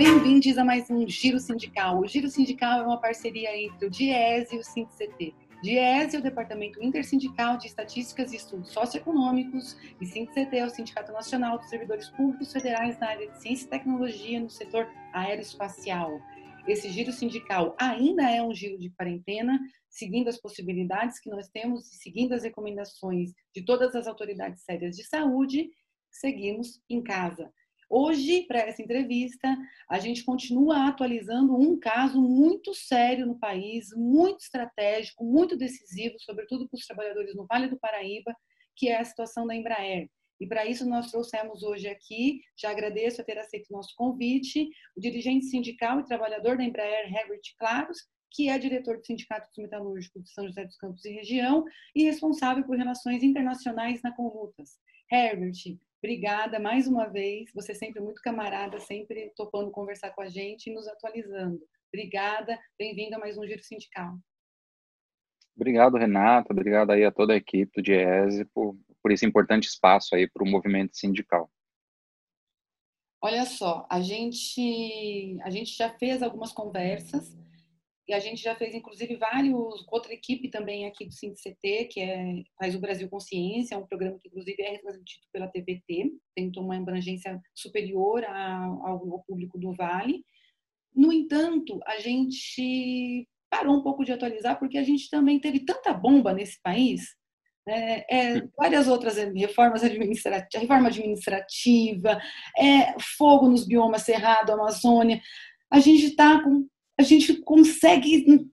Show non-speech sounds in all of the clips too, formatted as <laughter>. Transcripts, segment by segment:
bem-vindos a mais um Giro Sindical. O Giro Sindical é uma parceria entre o DIES e o SINCT. DIES é o Departamento Intersindical de Estatísticas e Estudos Socioeconômicos e SINCT é o Sindicato Nacional dos Servidores Públicos Federais na área de Ciência e Tecnologia no setor aeroespacial. Esse giro sindical ainda é um giro de quarentena, seguindo as possibilidades que nós temos e seguindo as recomendações de todas as autoridades sérias de saúde, seguimos em casa. Hoje, para essa entrevista, a gente continua atualizando um caso muito sério no país, muito estratégico, muito decisivo, sobretudo para os trabalhadores no Vale do Paraíba, que é a situação da Embraer. E para isso nós trouxemos hoje aqui, já agradeço a ter aceito o nosso convite, o dirigente sindical e trabalhador da Embraer, Herbert Claros, que é diretor do Sindicato dos Metalúrgicos de São José dos Campos e região e responsável por relações internacionais na Conlutas. Herbert, Obrigada mais uma vez. Você é sempre muito camarada, sempre topando conversar com a gente e nos atualizando. Obrigada. Bem-vindo a mais um Giro Sindical. Obrigado, Renata. Obrigado aí a toda a equipe do DIESE por, por esse importante espaço aí para o movimento sindical. Olha só, a gente, a gente já fez algumas conversas e a gente já fez, inclusive, vários, outra equipe também aqui do CT que é, faz o Brasil Consciência, é um programa que, inclusive, é transmitido pela TVT, tem uma abrangência superior ao, ao público do Vale. No entanto, a gente parou um pouco de atualizar, porque a gente também teve tanta bomba nesse país, é, é, várias outras reformas administrativas, reforma administrativa, é, fogo nos biomas Cerrado, Amazônia. A gente está com a gente consegue.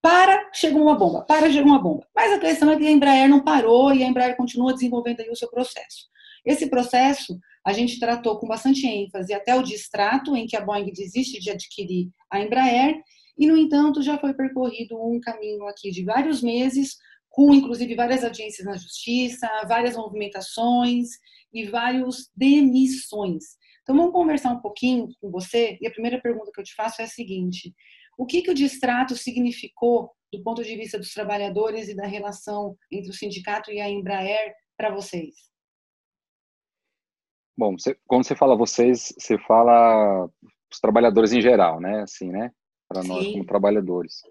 Para, chega uma bomba, para, chega uma bomba. Mas a questão é que a Embraer não parou e a Embraer continua desenvolvendo aí o seu processo. Esse processo a gente tratou com bastante ênfase até o distrato em que a Boeing desiste de adquirir a Embraer, e, no entanto, já foi percorrido um caminho aqui de vários meses, com inclusive várias audiências na justiça, várias movimentações e várias demissões. Então, vamos conversar um pouquinho com você. E a primeira pergunta que eu te faço é a seguinte: o que, que o distrato significou do ponto de vista dos trabalhadores e da relação entre o sindicato e a Embraer para vocês? Bom, você, quando você fala vocês, você fala os trabalhadores em geral, né? Assim, né? Para nós como trabalhadores.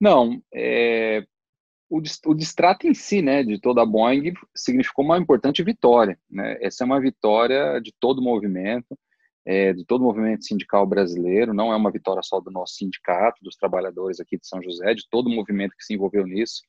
Não, é, o, distrato em si, né, de toda a Boeing, significou uma importante vitória. Né? Essa é uma vitória de todo o movimento, é, de todo o movimento sindical brasileiro, não é uma vitória só do nosso sindicato, dos trabalhadores aqui de São José, de todo o movimento que se envolveu nisso.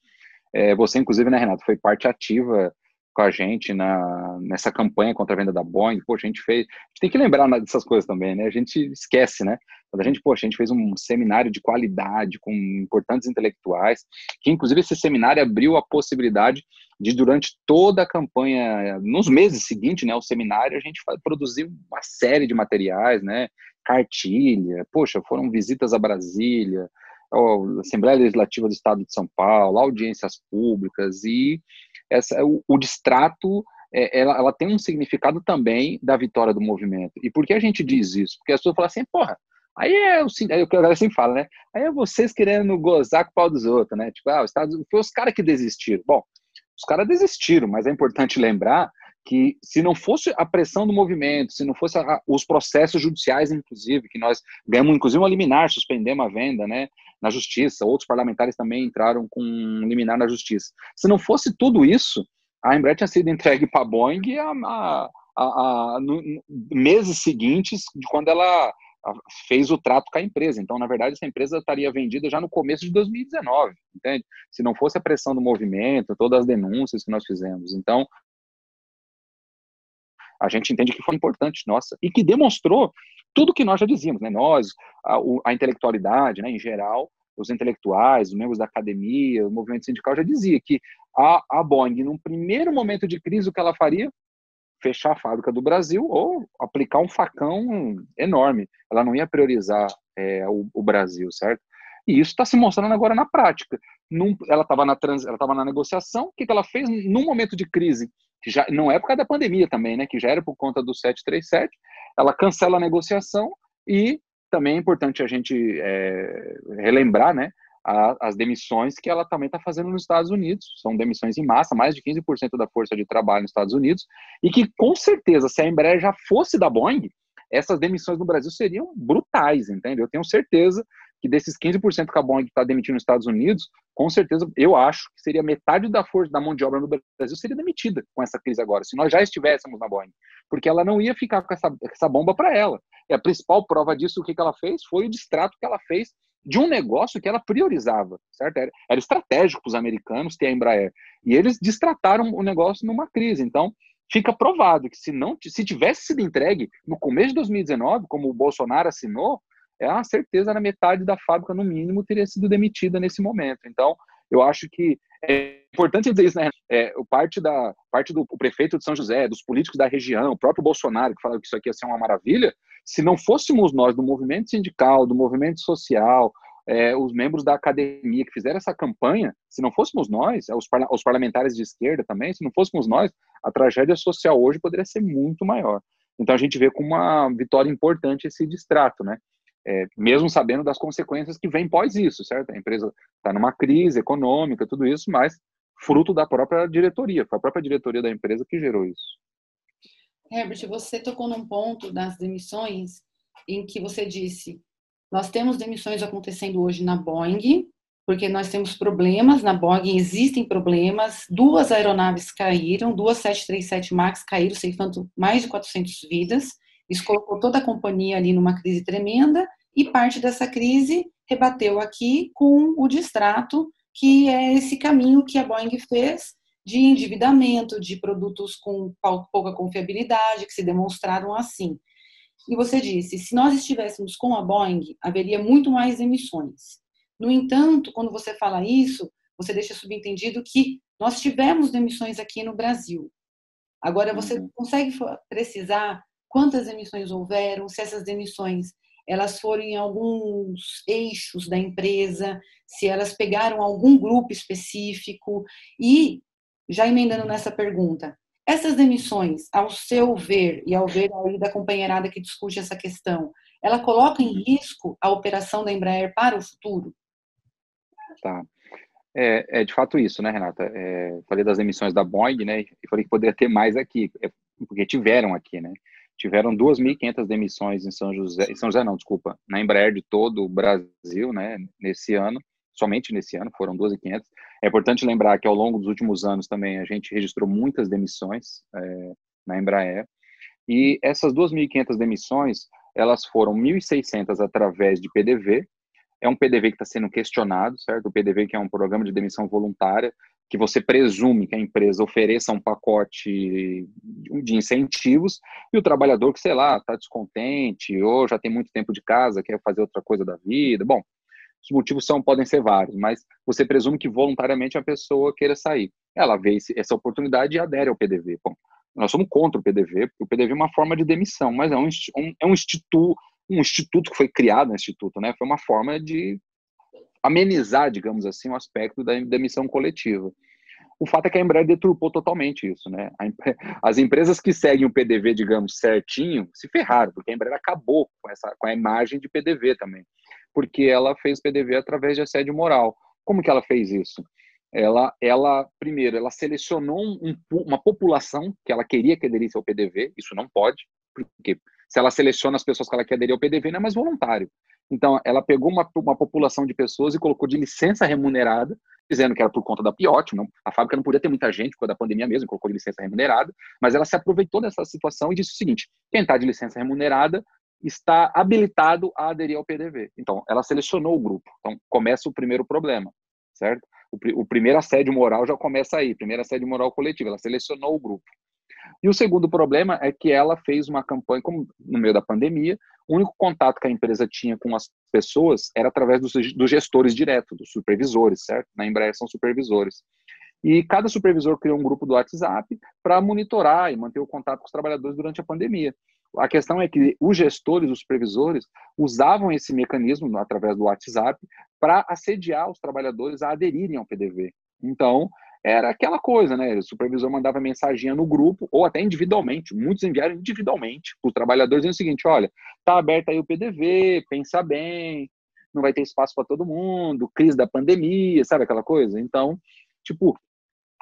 É, você, inclusive, né, Renato, foi parte ativa com a gente na, nessa campanha contra a venda da Boeing. Poxa, a gente fez. A gente tem que lembrar dessas coisas também, né? A gente esquece, né? Quando a gente, poxa, a gente fez um seminário de qualidade com importantes intelectuais, que inclusive esse seminário abriu a possibilidade de, durante toda a campanha, nos meses seguintes, né, o seminário, a gente produzir uma série de materiais, né? Cartilha, poxa, foram visitas a Brasília, a Assembleia Legislativa do Estado de São Paulo, audiências públicas e essa, o, o distrato é, ela, ela, tem um significado também da vitória do movimento. E por que a gente diz isso? Porque as pessoas falam assim, porra, aí é o aí o que a galera sempre fala, né? Aí é vocês querendo gozar com o pau dos outros, né? Tipo, ah, os Estados foi os caras que desistiram. Bom, os caras desistiram, mas é importante lembrar que se não fosse a pressão do movimento, se não fosse a, os processos judiciais, inclusive, que nós ganhamos, inclusive, uma liminar, suspendemos a venda, né? na justiça, outros parlamentares também entraram com um liminar na justiça. Se não fosse tudo isso, a Embraer tinha sido entregue para a Boeing a, a, a, no, meses seguintes de quando ela fez o trato com a empresa. Então, na verdade, essa empresa estaria vendida já no começo de 2019, entende? Se não fosse a pressão do movimento, todas as denúncias que nós fizemos. Então, a gente entende que foi importante, nossa, e que demonstrou tudo que nós já dizíamos, né? Nós, a, a intelectualidade, né, em geral, os intelectuais, os membros da academia, o movimento sindical já dizia que a, a Boeing, num primeiro momento de crise, o que ela faria? Fechar a fábrica do Brasil ou aplicar um facão enorme. Ela não ia priorizar é, o, o Brasil, certo? E isso está se mostrando agora na prática. Num, ela estava na, trans, ela na negociação, o que, que ela fez num momento de crise? Que já não é por causa da pandemia também, né? Que já era por conta do 737, ela cancela a negociação e também é importante a gente é, relembrar, né? A, as demissões que ela também está fazendo nos Estados Unidos. São demissões em massa, mais de 15% da força de trabalho nos Estados Unidos, e que com certeza, se a Embraer já fosse da Boeing, essas demissões no Brasil seriam brutais, entende? Eu tenho certeza que desses 15% que a Boeing está demitindo nos Estados Unidos, com certeza, eu acho que seria metade da força da mão de obra no Brasil seria demitida com essa crise agora, se nós já estivéssemos na Boeing, porque ela não ia ficar com essa, essa bomba para ela. E a principal prova disso, o que, que ela fez, foi o distrato que ela fez de um negócio que ela priorizava, certo? Era, era estratégico para os americanos ter a Embraer. E eles distrataram o negócio numa crise. Então, fica provado que se não se tivesse sido entregue no começo de 2019, como o Bolsonaro assinou, é uma certeza na metade da fábrica, no mínimo, teria sido demitida nesse momento. Então, eu acho que é importante dizer isso, né? É, parte, da, parte do prefeito de São José, dos políticos da região, o próprio Bolsonaro, que falou que isso aqui ia ser uma maravilha, se não fôssemos nós do movimento sindical, do movimento social, é, os membros da academia que fizeram essa campanha, se não fôssemos nós, os, parla os parlamentares de esquerda também, se não fôssemos nós, a tragédia social hoje poderia ser muito maior. Então a gente vê como uma vitória importante esse distrato, né? É, mesmo sabendo das consequências que vêm pós isso, certo? A empresa está numa crise econômica, tudo isso, mas fruto da própria diretoria, foi a própria diretoria da empresa que gerou isso. Herbert, você tocou num ponto das demissões em que você disse: nós temos demissões acontecendo hoje na Boeing, porque nós temos problemas na Boeing, existem problemas. Duas aeronaves caíram, duas 737 MAX caíram, ceifando mais de 400 vidas. Isso colocou toda a companhia ali numa crise tremenda e parte dessa crise rebateu aqui com o distrato, que é esse caminho que a Boeing fez de endividamento, de produtos com pouca confiabilidade, que se demonstraram assim. E você disse, se nós estivéssemos com a Boeing, haveria muito mais emissões. No entanto, quando você fala isso, você deixa subentendido que nós tivemos demissões aqui no Brasil. Agora, você uhum. consegue precisar quantas emissões houveram, se essas emissões elas foram em alguns eixos da empresa, se elas pegaram algum grupo específico e já emendando nessa pergunta, essas demissões, ao seu ver e ao ver aí da companheirada que discute essa questão, ela coloca em risco a operação da Embraer para o futuro? Tá. É, é de fato isso, né, Renata? É, falei das emissões da Boeing, né? E falei que poderia ter mais aqui, é, porque tiveram aqui, né? Tiveram 2.500 demissões em São José, em São José não, desculpa, na Embraer de todo o Brasil, né, nesse ano, somente nesse ano, foram 2.500. É importante lembrar que ao longo dos últimos anos também a gente registrou muitas demissões é, na Embraer, e essas 2.500 demissões, elas foram 1.600 através de PDV, é um PDV que está sendo questionado, certo? O PDV que é um programa de demissão voluntária, que você presume que a empresa ofereça um pacote de incentivos e o trabalhador que, sei lá, está descontente ou já tem muito tempo de casa, quer fazer outra coisa da vida. Bom, os motivos são podem ser vários, mas você presume que voluntariamente a pessoa queira sair. Ela vê essa oportunidade e adere ao PDV. Bom, nós somos contra o PDV, porque o PDV é uma forma de demissão, mas é um, um, é um instituto um instituto que foi criado no instituto, né? Foi uma forma de amenizar, digamos assim, o aspecto da demissão coletiva. O fato é que a Embraer deturpou totalmente isso, né? As empresas que seguem o PDV, digamos, certinho, se ferraram, porque a Embraer acabou com, essa, com a imagem de PDV também, porque ela fez PDV através de assédio moral. Como que ela fez isso? Ela, ela primeiro, ela selecionou um, uma população que ela queria que aderisse ao PDV, isso não pode, porque se ela seleciona as pessoas que ela quer aderir ao PDV, não é mais voluntário. Então, ela pegou uma, uma população de pessoas e colocou de licença remunerada, dizendo que era por conta da Piote, não, a fábrica não podia ter muita gente por causa da pandemia mesmo, colocou de licença remunerada, mas ela se aproveitou dessa situação e disse o seguinte: quem está de licença remunerada está habilitado a aderir ao PDV. Então, ela selecionou o grupo. Então, começa o primeiro problema, certo? O, o primeiro assédio moral já começa aí, primeiro assédio moral coletivo, ela selecionou o grupo. E o segundo problema é que ela fez uma campanha, como no meio da pandemia, o único contato que a empresa tinha com as pessoas era através dos, dos gestores diretos, dos supervisores, certo? Na Embraer são supervisores. E cada supervisor criou um grupo do WhatsApp para monitorar e manter o contato com os trabalhadores durante a pandemia. A questão é que os gestores, os supervisores, usavam esse mecanismo através do WhatsApp para assediar os trabalhadores a aderirem ao PDV. Então, era aquela coisa, né? O supervisor mandava mensagem no grupo, ou até individualmente, muitos enviaram individualmente para os trabalhadores, o seguinte: olha, tá aberto aí o PDV, pensa bem, não vai ter espaço para todo mundo, crise da pandemia, sabe aquela coisa? Então, tipo,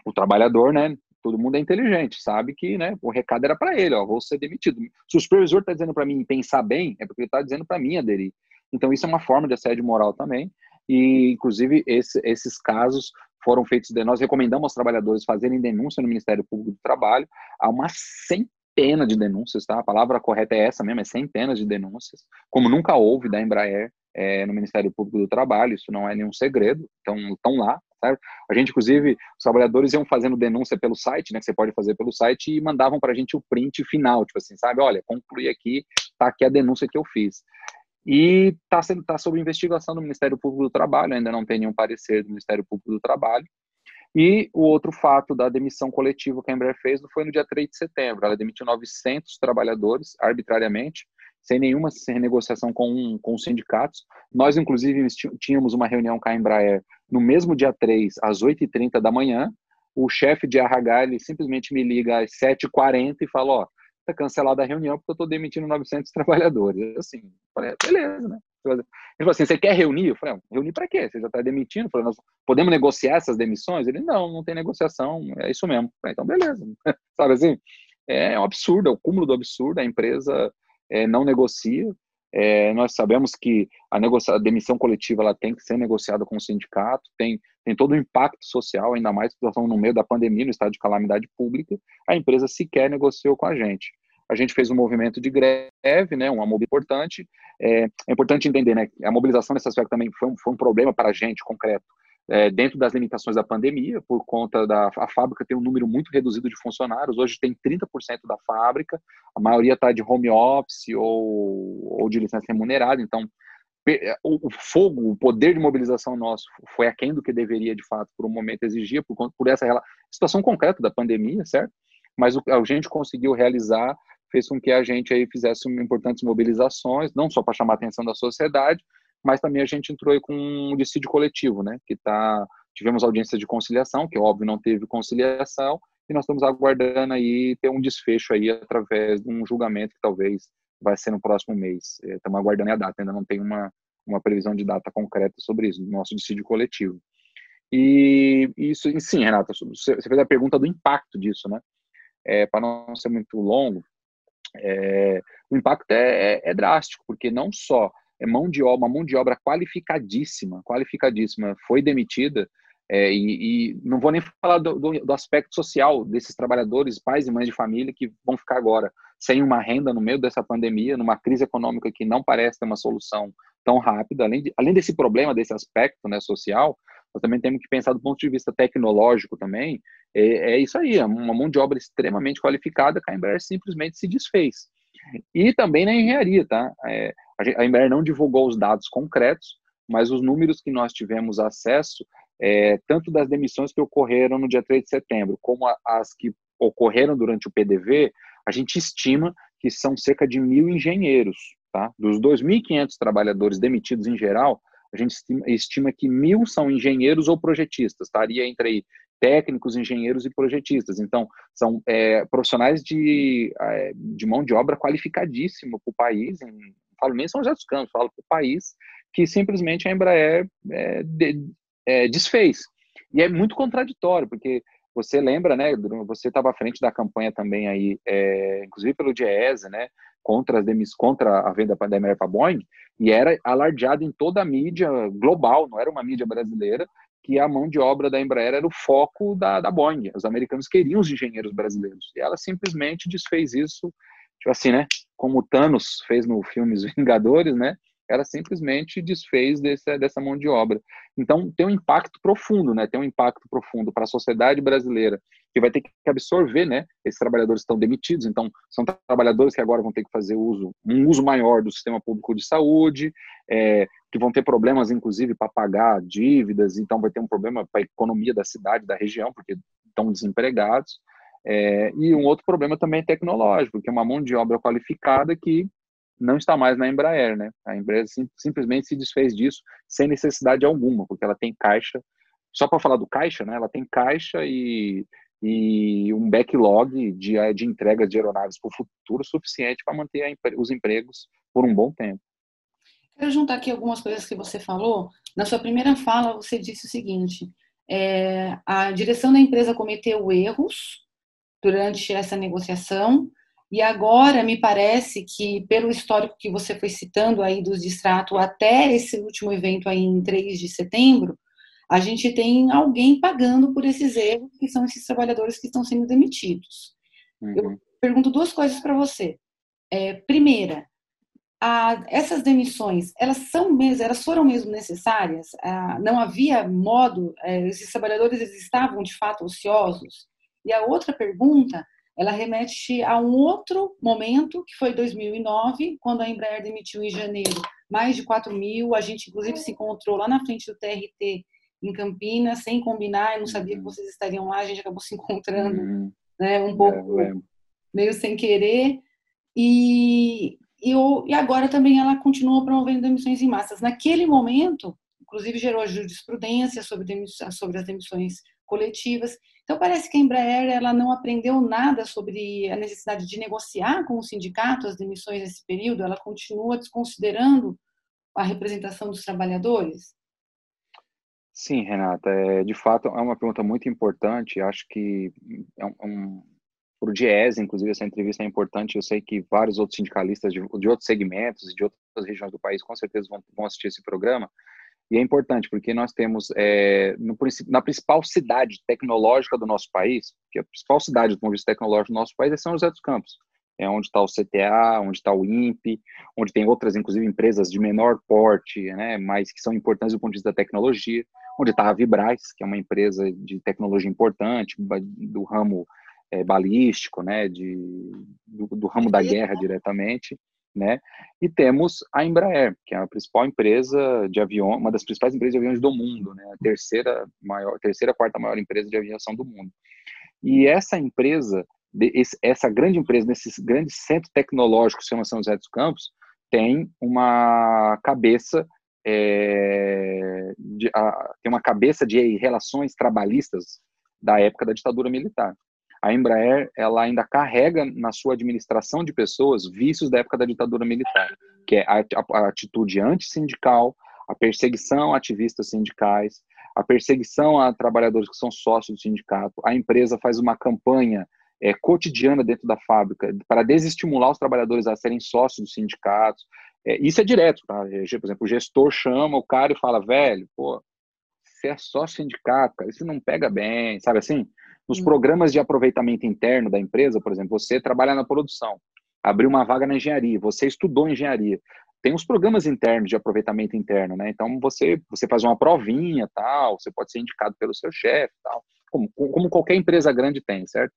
o trabalhador, né, todo mundo é inteligente, sabe que né, o recado era para ele, ó, vou ser demitido. Se o supervisor está dizendo para mim pensar bem, é porque ele está dizendo para mim aderir. Então, isso é uma forma de assédio moral também. E, inclusive, esse, esses casos foram feitos. Nós recomendamos aos trabalhadores fazerem denúncia no Ministério Público do Trabalho. Há uma centena de denúncias, tá? A palavra correta é essa mesmo, é centenas de denúncias, como nunca houve da Embraer é, no Ministério Público do Trabalho, isso não é nenhum segredo, então estão lá, certo? A gente, inclusive, os trabalhadores iam fazendo denúncia pelo site, né, que você pode fazer pelo site, e mandavam para a gente o print final, tipo assim, sabe? Olha, concluí aqui, tá aqui a denúncia que eu fiz. E está tá sob investigação do Ministério Público do Trabalho, ainda não tem nenhum parecer do Ministério Público do Trabalho. E o outro fato da demissão coletiva que a Embraer fez foi no dia 3 de setembro. Ela demitiu 900 trabalhadores arbitrariamente, sem nenhuma renegociação com, com os sindicatos. Nós, inclusive, tínhamos uma reunião com a Embraer no mesmo dia 3, às 8h30 da manhã. O chefe de RH ele simplesmente me liga às 7h40 e fala: Ó, tá cancelada a reunião porque eu estou demitindo 900 <laughs> trabalhadores. Assim, falei, beleza, né? Ele falou assim, você quer reunir? Eu falei, reunir para quê? Você já está demitindo? Eu falei, nós podemos negociar essas demissões? Ele, não, não tem negociação, é isso mesmo. Falei, então, beleza. <laughs> Sabe assim? É um absurdo, é o cúmulo do absurdo, a empresa é, não negocia, é, nós sabemos que a, a demissão coletiva ela tem que ser negociada com o sindicato, tem, tem todo o impacto social, ainda mais que nós estamos no meio da pandemia, no estado de calamidade pública, a empresa sequer negociou com a gente. A gente fez um movimento de greve, né, uma mob importante. É, é importante entender, né, a mobilização nesse aspecto também foi um, foi um problema para a gente concreto, é, dentro das limitações da pandemia, por conta da a fábrica tem um número muito reduzido de funcionários, hoje tem 30% da fábrica, a maioria está de home office ou, ou de licença remunerada, então o, o, fogo, o poder de mobilização nosso foi aquém do que deveria, de fato, por um momento exigir, por, por essa situação concreta da pandemia, certo? Mas o, a gente conseguiu realizar fez com que a gente aí fizesse importantes mobilizações, não só para chamar a atenção da sociedade, mas também a gente entrou com um dissídio coletivo, né, que tá, tivemos audiência de conciliação, que óbvio não teve conciliação, e nós estamos aguardando aí ter um desfecho aí através de um julgamento que talvez vai ser no próximo mês. É, estamos aguardando a data, ainda não tem uma, uma previsão de data concreta sobre isso, nosso dissídio coletivo. E isso, sim, Renata, você fez a pergunta do impacto disso, né? É, para não ser muito longo, é, o impacto é, é, é, drástico, porque não só é mão de obra, uma mão de obra qualificadíssima, qualificadíssima, foi demitida, é, e, e, não vou nem falar do, do, do, aspecto social desses trabalhadores, pais e mães de família que vão ficar agora sem uma renda no meio dessa pandemia, numa crise econômica que não parece ter uma solução tão rápida. Além, de, além desse problema, desse aspecto né, social, nós também temos que pensar do ponto de vista tecnológico também. É, é isso aí, é uma mão de obra extremamente qualificada que a Embraer simplesmente se desfez. E também na engenharia, tá? É, a Embraer não divulgou os dados concretos, mas os números que nós tivemos acesso, é, tanto das demissões que ocorreram no dia 3 de setembro, como as que ocorreram durante o PDV, a gente estima que são cerca de mil engenheiros, tá? Dos 2.500 trabalhadores demitidos em geral, a gente estima, estima que mil são engenheiros ou projetistas, estaria entre aí técnicos, engenheiros e projetistas. Então, são é, profissionais de, é, de mão de obra qualificadíssima para o país, em, não falo nem São José dos Campos, falo para o país, que simplesmente a Embraer é, de, é, desfez. E é muito contraditório, porque você lembra, né, você estava à frente da campanha também aí, é, inclusive pelo Diese, né, contra, as demis, contra a venda da Embraer para Boeing, e era alardeado em toda a mídia global, não era uma mídia brasileira, que a mão de obra da Embraer era o foco da, da Boeing. Os americanos queriam os engenheiros brasileiros. E ela simplesmente desfez isso, tipo assim, né? Como o Thanos fez no filme Os Vingadores, né? Ela simplesmente desfez desse, dessa mão de obra. Então, tem um impacto profundo, né? Tem um impacto profundo para a sociedade brasileira, que vai ter que absorver, né? Esses trabalhadores estão demitidos, então são trabalhadores que agora vão ter que fazer uso, um uso maior do sistema público de saúde, é, que vão ter problemas, inclusive, para pagar dívidas, então vai ter um problema para a economia da cidade, da região, porque estão desempregados. É, e um outro problema também é tecnológico, que é uma mão de obra qualificada que não está mais na Embraer, né? A Embraer sim, simplesmente se desfez disso sem necessidade alguma, porque ela tem caixa. Só para falar do caixa, né? Ela tem caixa e, e um backlog de, de entregas de aeronaves para o futuro suficiente para manter a, os empregos por um bom tempo. Quero juntar aqui algumas coisas que você falou. Na sua primeira fala, você disse o seguinte: é, a direção da empresa cometeu erros durante essa negociação. E agora me parece que, pelo histórico que você foi citando aí dos distrato até esse último evento aí em 3 de setembro, a gente tem alguém pagando por esses erros, que são esses trabalhadores que estão sendo demitidos. Uhum. Eu pergunto duas coisas para você. É, primeira, a, essas demissões, elas são mesmo, elas foram mesmo necessárias? Ah, não havia modo, é, esses trabalhadores eles estavam de fato ociosos? E a outra pergunta, ela remete a um outro momento, que foi 2009, quando a Embraer demitiu em janeiro mais de 4 mil, a gente inclusive se encontrou lá na frente do TRT em Campinas, sem combinar, eu não sabia que uhum. vocês estariam lá, a gente acabou se encontrando uhum. né, um pouco é, meio sem querer. E, e, e agora também ela continua promovendo demissões em massas. Naquele momento, inclusive gerou jurisprudência sobre, sobre as demissões coletivas. Então parece que a Embraer ela não aprendeu nada sobre a necessidade de negociar com o sindicato as demissões nesse período. Ela continua desconsiderando a representação dos trabalhadores. Sim, Renata, é, de fato é uma pergunta muito importante. Acho que é um, um para o Diese, inclusive, essa entrevista é importante. Eu sei que vários outros sindicalistas de, de outros segmentos e de outras regiões do país com certeza vão, vão assistir esse programa. E é importante porque nós temos é, no, na principal cidade tecnológica do nosso país, que é a principal cidade do ponto de vista tecnológico do nosso país é São José dos Campos. É onde está o CTA, onde está o INPE, onde tem outras, inclusive, empresas de menor porte, né, mas que são importantes do ponto de vista da tecnologia onde está a Vibraz, que é uma empresa de tecnologia importante, do ramo é, balístico, né, de, do, do ramo da guerra diretamente, né, e temos a Embraer, que é a principal empresa de avião, uma das principais empresas de aviões do mundo, né, a terceira maior, terceira, quarta maior empresa de aviação do mundo. E essa empresa, essa grande empresa, nesse grande centro tecnológico que se chama São José dos Campos, tem uma cabeça é, de, a, tem uma cabeça de relações trabalhistas da época da ditadura militar. A Embraer ela ainda carrega na sua administração de pessoas vícios da época da ditadura militar, que é a, a, atitude antissindical, a perseguição a ativistas sindicais, a perseguição a trabalhadores que são sócios do sindicato. A empresa faz uma campanha é, cotidiana dentro da fábrica para desestimular os trabalhadores a serem sócios dos sindicatos, é, isso é direto, tá? Por exemplo, o gestor chama o cara e fala, velho, pô, você é só sindicato, cara, isso não pega bem, sabe assim? Nos hum. programas de aproveitamento interno da empresa, por exemplo, você trabalha na produção, abriu uma vaga na engenharia, você estudou engenharia, tem uns programas internos de aproveitamento interno, né? Então você você faz uma provinha, tal, você pode ser indicado pelo seu chefe, tal, como, como qualquer empresa grande tem, certo?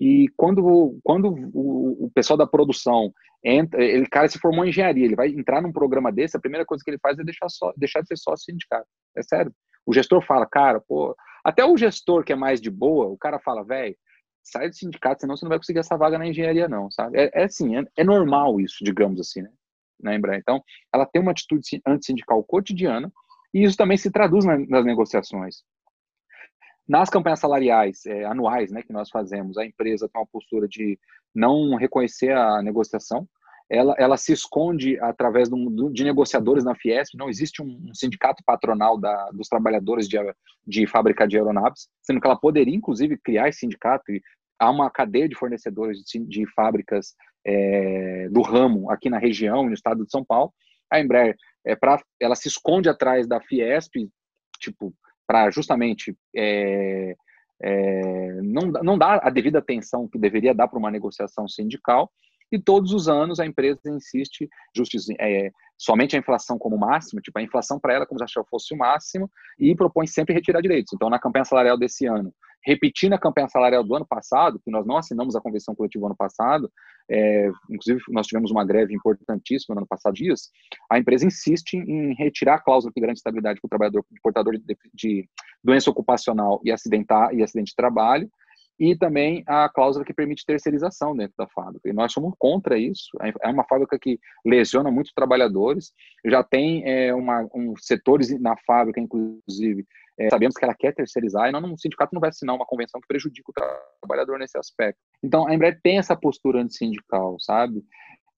E quando, quando o, o, pessoal da produção entra, ele cara se formou em engenharia, ele vai entrar num programa desse, a primeira coisa que ele faz é deixar, só, deixar de ser sócio sindicato. É sério. O gestor fala, cara, pô, até o gestor que é mais de boa, o cara fala, velho, sai do sindicato, senão você não vai conseguir essa vaga na engenharia, não, sabe? É, é assim, é, é, normal isso, digamos assim, né? Na Embraer. Então, ela tem uma atitude antissindical cotidiana e isso também se traduz na, nas negociações. Nas campanhas salariais é, anuais né, que nós fazemos, a empresa tem uma postura de não reconhecer a negociação, ela, ela se esconde através de, de negociadores na Fiesp, não existe um, um sindicato patronal da, dos trabalhadores de, de fábrica de aeronaves, sendo que ela poderia, inclusive, criar esse sindicato. E há uma cadeia de fornecedores de, de fábricas é, do ramo aqui na região, no estado de São Paulo. A Embraer, é pra, ela se esconde atrás da Fiesp, tipo, para justamente é, é, não, não dar a devida atenção que deveria dar para uma negociação sindical, e todos os anos a empresa insiste justiça, é, somente a inflação como máximo, tipo a inflação para ela como se ela fosse o máximo, e propõe sempre retirar direitos. Então, na campanha salarial desse ano, repetindo a campanha salarial do ano passado, que nós não assinamos a convenção coletiva ano passado, é, inclusive nós tivemos uma greve importantíssima no ano passado dias, a empresa insiste em retirar a cláusula que garante estabilidade para o trabalhador portador de, de, doença ocupacional e, acidentar, e acidente de trabalho, e também a cláusula que permite terceirização dentro da fábrica. E nós somos contra isso. É uma fábrica que lesiona muitos trabalhadores. Já tem é, uma, um, setores na fábrica, inclusive, é, sabemos que ela quer terceirizar e não, um sindicato não vai assinar uma convenção que prejudica o trabalhador nesse aspecto. Então, a Embraer tem essa postura antissindical, sabe?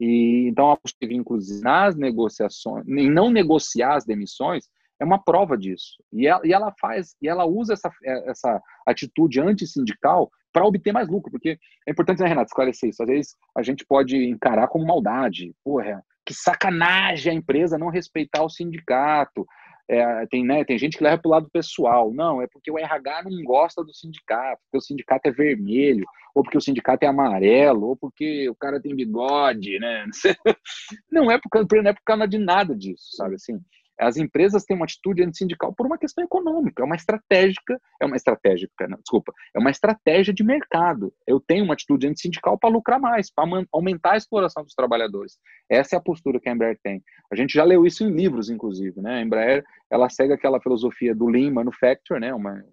E, então, a postura, inclusive, nas negociações, em não negociar as demissões, é uma prova disso. E ela, e ela faz, e ela usa essa, essa atitude antissindical para obter mais lucro, porque é importante, né, Renato, esclarecer isso. Às vezes a gente pode encarar como maldade. Porra, que sacanagem a empresa não respeitar o sindicato. É, tem, né, tem gente que leva para o lado pessoal. Não, é porque o RH não gosta do sindicato, porque o sindicato é vermelho, ou porque o sindicato é amarelo, ou porque o cara tem bigode, né? <laughs> Não é por, não é por causa de nada disso, sabe assim? As empresas têm uma atitude antissindical por uma questão econômica, é uma estratégica, é uma estratégica, não, desculpa, é uma estratégia de mercado. Eu tenho uma atitude antissindical para lucrar mais, para aumentar a exploração dos trabalhadores. Essa é a postura que a Embraer tem. A gente já leu isso em livros, inclusive, né? A Embraer, ela segue aquela filosofia do Lean Manufacture, né? Uma,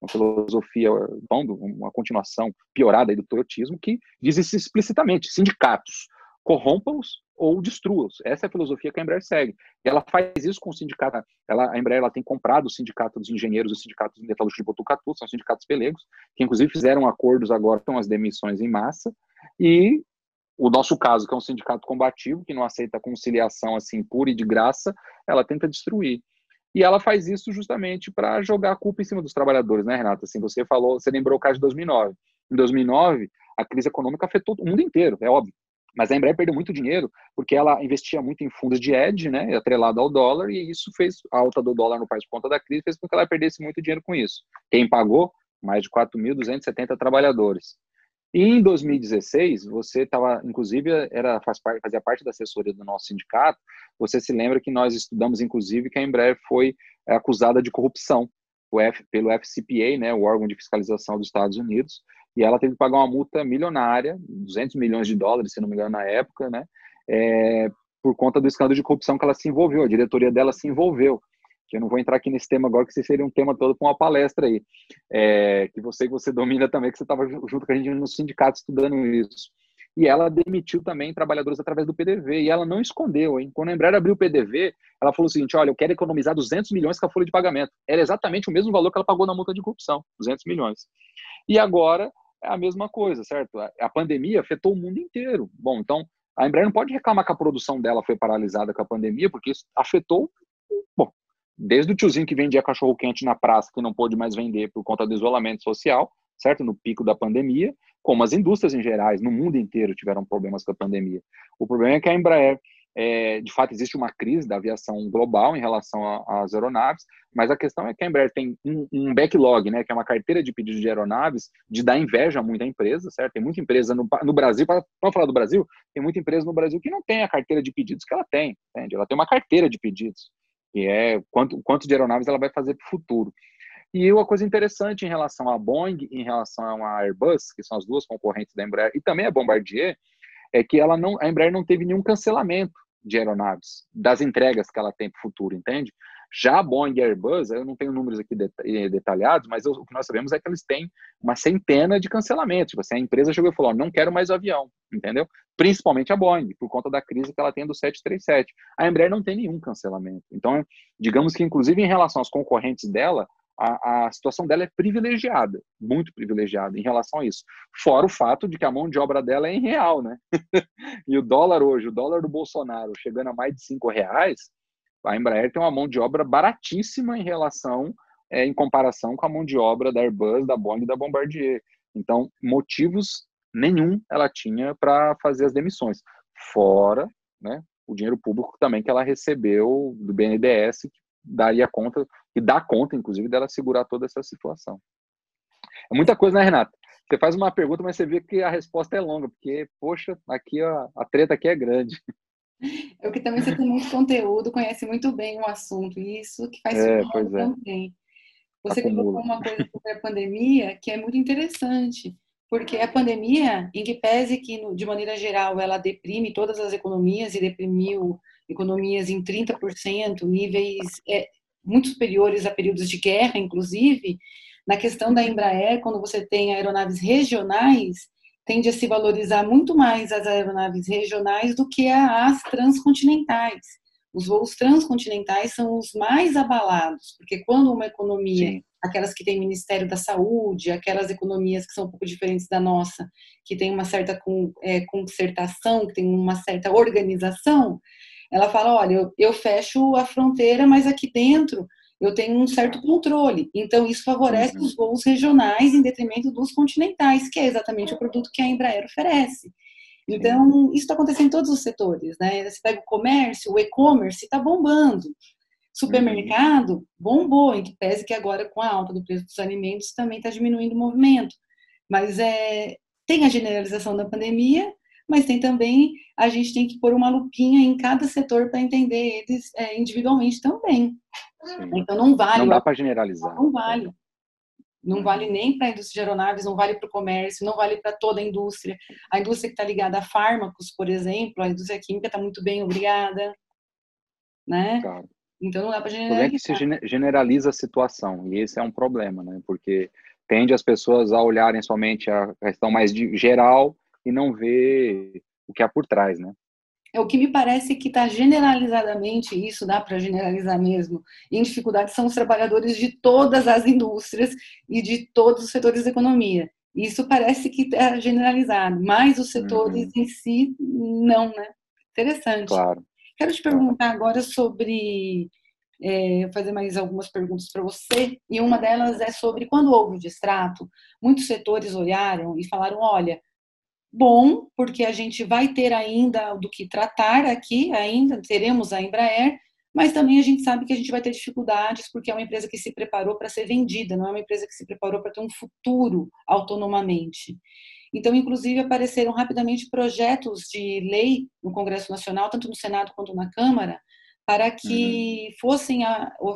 uma filosofia, uma continuação piorada do toyotismo, que diz isso explicitamente, sindicatos corrompam-os ou destrua-os. Essa é a filosofia que a Embraer segue. E ela faz isso com o sindicato. Ela, a Embraer ela tem comprado o sindicato dos engenheiros e o sindicato dos metalúrgicos de Botucatu, são sindicatos pelegos, que inclusive fizeram acordos agora com as demissões em massa. E o nosso caso, que é um sindicato combativo, que não aceita conciliação assim pura e de graça, ela tenta destruir. E ela faz isso justamente para jogar a culpa em cima dos trabalhadores, né, Renata? Assim, você falou, você lembrou o caso de 2009. Em 2009, a crise econômica afetou o mundo inteiro, é óbvio. Mas a Embraer perdeu muito dinheiro porque ela investia muito em fundos de hedge, né, atrelado ao dólar, e isso fez a alta do dólar no país por conta da crise, fez com que ela perdesse muito dinheiro com isso. Quem pagou? Mais de 4.270 trabalhadores. E em 2016, você estava, inclusive, era, faz parte, fazia parte da assessoria do nosso sindicato. Você se lembra que nós estudamos, inclusive, que a Embraer foi é, acusada de corrupção pelo FCPA, né, o órgão de fiscalização dos Estados Unidos, e ela teve que pagar uma multa milionária, 200 milhões de dólares, se não me engano, na época, né, é, por conta do escândalo de corrupção que ela se envolveu, a diretoria dela se envolveu. Eu não vou entrar aqui nesse tema agora, que seria um tema todo com uma palestra aí, é, que você que você <laughs> domina também, que você estava junto com a gente no sindicato estudando isso. E ela demitiu também trabalhadores através do PDV, e ela não escondeu, hein? Quando a Embraer abriu o PDV, ela falou o seguinte, olha, eu quero economizar 200 milhões com a folha de pagamento. Era exatamente o mesmo valor que ela pagou na multa de corrupção, 200 milhões. E agora, é a mesma coisa, certo? A pandemia afetou o mundo inteiro. Bom, então a Embraer não pode reclamar que a produção dela foi paralisada com a pandemia, porque isso afetou, bom, desde o tiozinho que vendia cachorro quente na praça, que não pôde mais vender por conta do isolamento social, certo? No pico da pandemia, como as indústrias em gerais, no mundo inteiro tiveram problemas com a pandemia. O problema é que a Embraer é, de fato, existe uma crise da aviação global em relação às aeronaves, mas a questão é que a Embraer tem um, um, backlog, né, que é uma carteira de pedidos de aeronaves, de dar inveja a muita empresa, certo? Tem muita empresa no, no Brasil, para falar do Brasil, tem muita empresa no Brasil que não tem a carteira de pedidos que ela tem, entende? Ela tem uma carteira de pedidos, que é quanto, quanto de aeronaves ela vai fazer para o futuro. E uma coisa interessante em relação à Boeing, em relação à Airbus, que são as duas concorrentes da Embraer, e também a Bombardier, é que ela não, a Embraer não teve nenhum cancelamento de aeronaves, das entregas que ela tem para o futuro, entende? Já a Boeing e a Airbus, eu não tenho números aqui detalhados, mas o que nós sabemos é que eles têm uma centena de cancelamentos. Tipo assim, a empresa chegou e falou: não quero mais avião, entendeu? Principalmente a Boeing, por conta da crise que ela tem do 737. A Embraer não tem nenhum cancelamento. Então, digamos que, inclusive, em relação aos concorrentes dela, a, a, situação dela é privilegiada, muito privilegiada em relação a isso. Fora o fato de que a mão de obra dela é em real, né? <laughs> e o dólar hoje, o dólar do Bolsonaro chegando a mais de cinco reais, a Embraer tem uma mão de obra baratíssima em relação, é, em comparação com a mão de obra da Airbus, da Boeing e da Bombardier. Então, motivos nenhum ela tinha para fazer as demissões. Fora, né, o dinheiro público também que ela recebeu do BNDES, que daria conta e dá conta, inclusive, dela segurar toda essa situação. É muita coisa, né, Renata? Você faz uma pergunta, mas você vê que a resposta é longa, porque, poxa, aqui ó, a treta aqui é grande. Eu que também você tem muito conteúdo, conhece muito bem o assunto, e isso que faz é, pois é. também. Você colocou uma coisa sobre a pandemia que é muito interessante, porque a pandemia, em que pese que, de maneira geral, ela deprime todas as economias e deprimiu economias em 30%, níveis é, muito superiores a períodos de guerra, inclusive, na questão da Embraer, quando você tem aeronaves regionais, tende a se valorizar muito mais as aeronaves regionais do que as transcontinentais. Os voos transcontinentais são os mais abalados, porque quando uma economia, Sim. aquelas que tem Ministério da Saúde, aquelas economias que são um pouco diferentes da nossa, que tem uma certa é, concertação, que tem uma certa organização, ela fala: olha, eu, eu fecho a fronteira, mas aqui dentro eu tenho um certo controle. Então, isso favorece uhum. os voos regionais em detrimento dos continentais, que é exatamente o produto que a Embraer oferece. Então, isso está acontecendo em todos os setores, né? Você pega o comércio, o e-commerce está bombando. Supermercado uhum. bombou, em que pese que agora com a alta do preço dos alimentos também está diminuindo o movimento. Mas é, tem a generalização da pandemia, mas tem também, a gente tem que pôr uma lupinha em cada setor para entender eles é, individualmente também. Sim. Então não vale. Não dá para generalizar. Não vale. Não vale nem para a indústria de aeronaves, não vale para o comércio, não vale para toda a indústria. A indústria que está ligada a fármacos, por exemplo, a indústria química está muito bem, obrigada. Né? Claro. Então não dá para generalizar. O é que se generaliza a situação, e esse é um problema, né? Porque tende as pessoas a olharem somente a questão mais geral e não ver o que há por trás, né? É o que me parece que está generalizadamente, isso dá para generalizar mesmo, em dificuldade são os trabalhadores de todas as indústrias e de todos os setores da economia. Isso parece que está generalizado, mas os setores uhum. em si, não, né? Interessante. Claro. Quero te perguntar agora sobre é, fazer mais algumas perguntas para você, e uma delas é sobre quando houve o distrato, muitos setores olharam e falaram: olha, bom, porque a gente vai ter ainda do que tratar aqui, ainda teremos a Embraer, mas também a gente sabe que a gente vai ter dificuldades porque é uma empresa que se preparou para ser vendida, não é uma empresa que se preparou para ter um futuro autonomamente. Então, inclusive, apareceram rapidamente projetos de lei no Congresso Nacional, tanto no Senado quanto na Câmara, para que uhum. fossem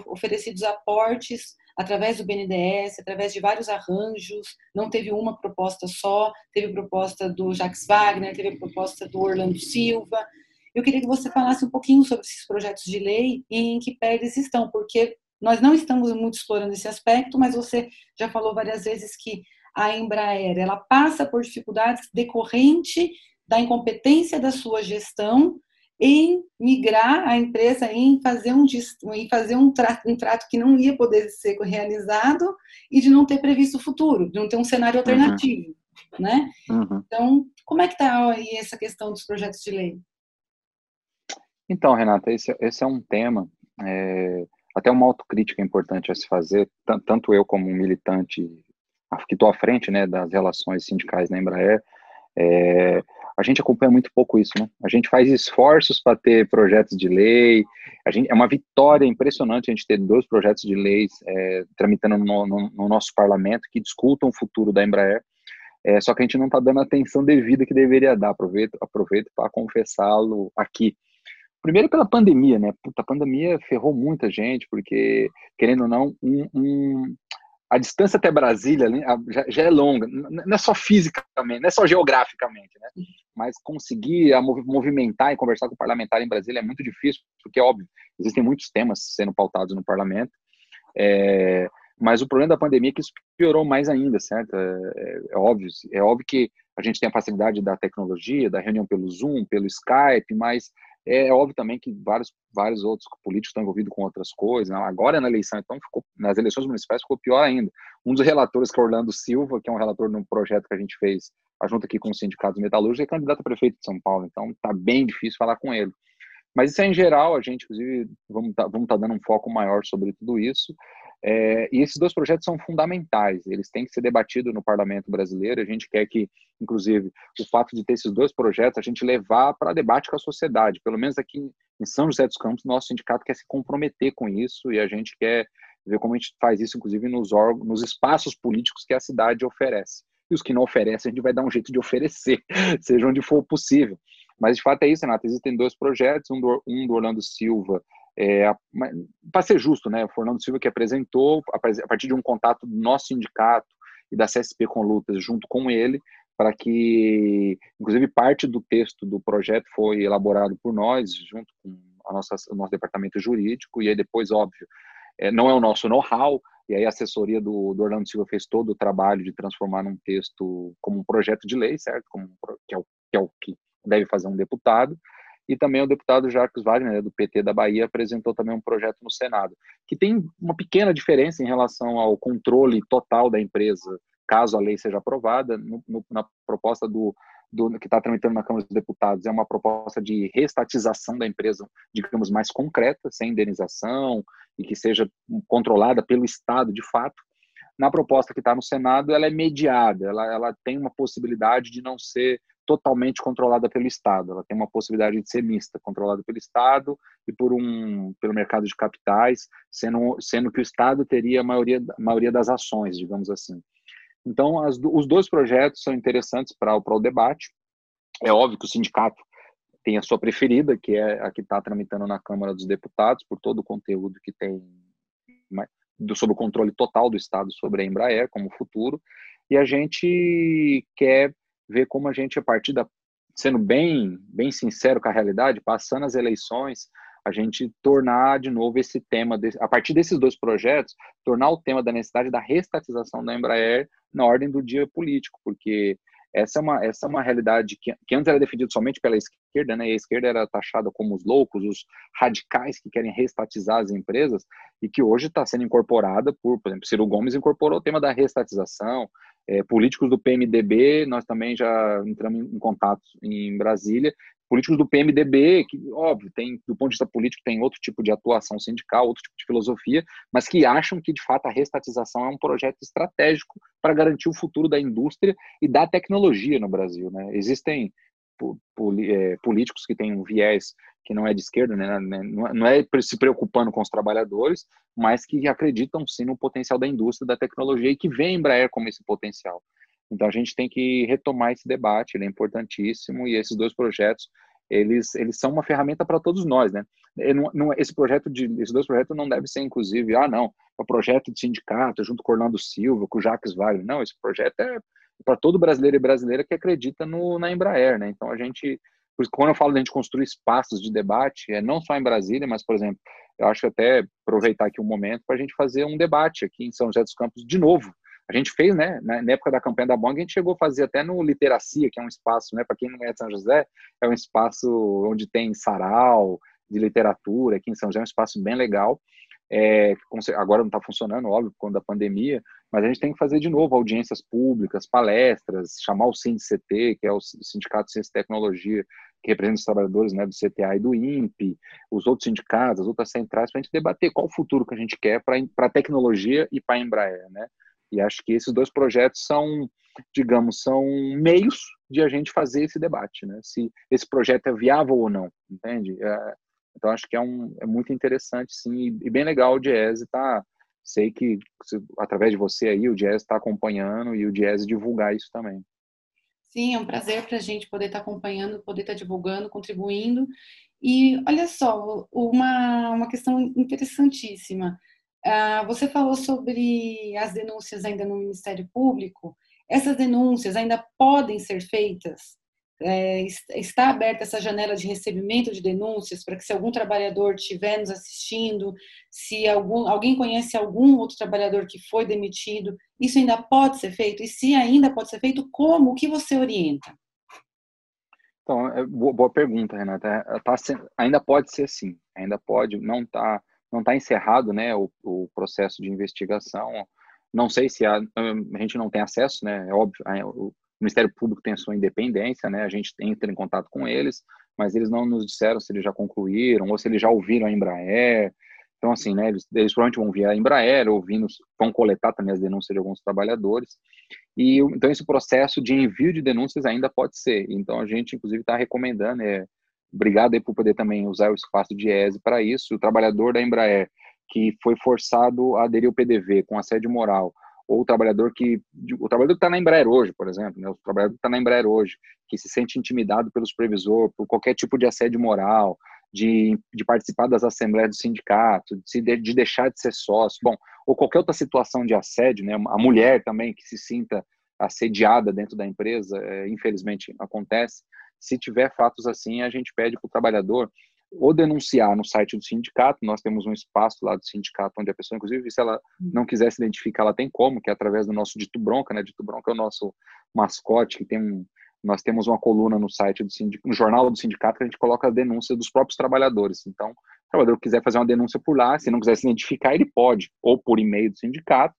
oferecidos aportes através do BNDES, através de vários arranjos. Não teve uma proposta só, teve proposta do Jacques Wagner, teve proposta do Orlando Silva. Eu queria que você falasse um pouquinho sobre esses projetos de lei e em que pé eles estão, porque nós não estamos muito explorando esse aspecto, mas você já falou várias vezes que a Embraer ela passa por dificuldades decorrente da incompetência da sua gestão em migrar a empresa, em fazer um, em fazer um, trato, um trato que não ia poder ser realizado e de não ter previsto o futuro, de não ter um cenário uhum. alternativo, uhum. né? Uhum. Então, como é que está aí essa questão dos projetos de lei? Então, Renata, esse, esse é um tema, é, até uma autocrítica importante a se fazer, tanto eu como um militante que estou à frente né, das relações sindicais na Embraer, é, a gente acompanha muito pouco isso, né? A gente faz esforços para ter projetos de lei, a gente, é uma vitória impressionante a gente ter dois projetos de leis é, tramitando no, no, no, nosso parlamento que discutam o futuro da Embraer, é, só que a gente não está dando a atenção devida que deveria dar, aproveito, aproveito para confessá-lo aqui. Primeiro pela pandemia, né? Puta, a pandemia ferrou muita gente, porque, querendo ou não, um, um a distância até Brasília já, é longa, não é só fisicamente, não é só geograficamente, né? Mas conseguir movimentar e conversar com o parlamentar em Brasília é muito difícil, porque, óbvio, existem muitos temas sendo pautados no parlamento, é, mas o problema da pandemia é que isso piorou mais ainda, certo? É, é, é óbvio, é óbvio que a gente tem a facilidade da tecnologia, da reunião pelo Zoom, pelo Skype, mas é óbvio também que vários, vários outros políticos estão envolvidos com outras coisas. Né? Agora na eleição, então, ficou, nas eleições municipais ficou pior ainda. Um dos relatores, que é Orlando Silva, que é um relator num projeto que a gente fez junto aqui com os sindicatos metalúrgicos, é candidato a prefeito de São Paulo. Então, está bem difícil falar com ele. Mas isso é em geral, a gente, inclusive, vamos estar tá, vamos tá dando um foco maior sobre tudo isso. É, e esses dois projetos são fundamentais, eles têm que ser debatidos no parlamento brasileiro. A gente quer que, inclusive, o fato de ter esses dois projetos, a gente levar para debate com a sociedade. Pelo menos aqui em São José dos Campos, nosso sindicato quer se comprometer com isso e a gente quer ver como a gente faz isso, inclusive, nos, órgãos, nos espaços políticos que a cidade oferece. E os que não oferecem, a gente vai dar um jeito de oferecer, <laughs> seja onde for possível. Mas, de fato, é isso, Renato. Existem dois projetos, um do, um do Orlando Silva, é, para ser justo, né, o Fernando Silva que apresentou, a partir de um contato do nosso sindicato e da CSP com Lutas junto com ele, para que, inclusive, parte do texto do projeto foi elaborado por nós, junto com a nossa, o nosso departamento jurídico, e aí depois, óbvio, é, não é o nosso know-how, e aí a assessoria do, do, Orlando Silva fez todo o trabalho de transformar num texto como um projeto de lei, certo? Como, que, é o, que é o que deve fazer um deputado, e também o deputado Jacques Wagner, né, do PT da Bahia, apresentou também um projeto no Senado, que tem uma pequena diferença em relação ao controle total da empresa, caso a lei seja aprovada. No, no, na proposta do, do, que está tramitando na Câmara dos Deputados é uma proposta de restatização da empresa, digamos, mais concreta, sem indenização e que seja controlada pelo Estado de fato. Na proposta que está no Senado, ela é mediada, ela, ela tem uma possibilidade de não ser totalmente controlada pelo Estado. Ela tem uma possibilidade de ser mista, controlada pelo Estado e por um pelo mercado de capitais, sendo sendo que o Estado teria a maioria a maioria das ações, digamos assim. Então, as, os dois projetos são interessantes para o debate. É óbvio que o sindicato tem a sua preferida, que é a que está tramitando na Câmara dos Deputados, por todo o conteúdo que tem do, sobre o controle total do Estado sobre a Embraer como futuro. E a gente quer ver como a gente, a partir da. sendo bem, bem sincero com a realidade, passando as eleições, a gente tornar de novo esse tema, a partir desses dois projetos, tornar o tema da necessidade da restatização da Embraer na ordem do dia político, porque essa é uma, essa é uma realidade que, que antes era defendida somente pela esquerda, né? E a esquerda era taxada como os loucos, os radicais que querem restatizar as empresas, e que hoje está sendo incorporada por, por exemplo, Ciro Gomes incorporou o tema da restatização, é, políticos do PMDB, nós também já entramos em contato em Brasília, políticos do PMDB, que, óbvio, tem, do ponto de vista político, tem outro tipo de atuação sindical, outro tipo de filosofia, mas que acham que, de fato, a restatização é um projeto estratégico para garantir o futuro da indústria e da tecnologia no Brasil. Né? Existem políticos que têm um viés que não é de esquerda, né? né não é se preocupando com os trabalhadores, mas que acreditam sim no potencial da indústria, da tecnologia e que vê a Embraer como esse potencial. Então a gente tem que retomar esse debate, ele é importantíssimo e esses dois projetos eles eles são uma ferramenta para todos nós, né? Não, não, esse projeto de esses dois projetos não deve ser inclusive, ah não, é um projeto de sindicato junto com Orlando Silva, com o Jacques Wagner, não, esse projeto é para todo brasileiro e brasileira que acredita no, na Embraer, né? Então a gente, quando eu falo de a gente construir espaços de debate, é não só em Brasília, mas por exemplo, eu acho até aproveitar aqui um momento para a gente fazer um debate aqui em São José dos Campos de novo a gente fez, né, na época da campanha da Bong, a gente chegou a fazer até no Literacia, que é um espaço, né, para quem não é de São José, é um espaço onde tem sarau de literatura, aqui em São José é um espaço bem legal, é, agora não está funcionando, óbvio, por conta da pandemia, mas a gente tem que fazer de novo audiências públicas, palestras, chamar o SINDCT, que é o Sindicato de Ciência e Tecnologia, que representa os trabalhadores né, do CTA e do INPE, os outros sindicatos, as outras centrais, para a gente debater qual o futuro que a gente quer para a tecnologia e para a Embraer, né? E acho que esses dois projetos são, digamos, são meios de a gente fazer esse debate, né? Se esse projeto é viável ou não, entende? É, então acho que é, um, é muito interessante, sim, e bem legal o Diese tá. Sei que através de você aí o Diese está acompanhando e o Diese divulgar isso também. Sim, é um prazer para a gente poder estar tá acompanhando, poder estar tá divulgando, contribuindo. E olha só, uma, uma questão interessantíssima. Ah, você falou sobre as denúncias ainda no Ministério Público. Essas denúncias ainda podem ser feitas? É, está aberta essa janela de recebimento de denúncias para que, se algum trabalhador estiver nos assistindo, se algum, alguém conhece algum outro trabalhador que foi demitido, isso ainda pode ser feito? E se ainda pode ser feito, como? O que você orienta? Então, é boa, pergunta, Renata. É, tá, ainda pode ser sim, ainda pode, não está não está encerrado, né, o, o, processo de investigação. Não sei se a, a gente não tem acesso, né, é óbvio, o Ministério Público tem a sua independência, né, a gente entra em contato com eles, mas eles não nos disseram se eles já concluíram ou se eles já ouviram a Embraer. Então, assim, né, eles, eles provavelmente vão via a Embraer, ouvindo, vão coletar também as denúncias de alguns trabalhadores. E então esse processo de envio de denúncias ainda pode ser. Então a gente, inclusive, está recomendando, é, Obrigado aí por poder também usar o espaço de ESE para isso. O trabalhador da Embraer que foi forçado a aderir ao PDV com assédio moral, ou o trabalhador que o trabalhador está na Embraer hoje, por exemplo, né, o trabalhador está na Embraer hoje, que se sente intimidado pelo supervisor por qualquer tipo de assédio moral, de, de participar das assembleias do sindicato, de, de deixar de ser sócio, bom, ou qualquer outra situação de assédio, né, a mulher também que se sinta assediada dentro da empresa, é, infelizmente acontece. Se tiver fatos assim, a gente pede para o trabalhador ou denunciar no site do sindicato, nós temos um espaço lá do sindicato onde a pessoa, inclusive, se ela hum. não quiser se identificar, ela tem como, que é através do nosso Dito Bronca, né? Dito Bronca é o nosso mascote, que tem um, nós temos uma coluna no site do sindicato, no jornal do sindicato, que a gente coloca a denúncia dos próprios trabalhadores. Então, o trabalhador quiser fazer uma denúncia por lá, se não quiser se identificar, ele pode, ou por e-mail do sindicato,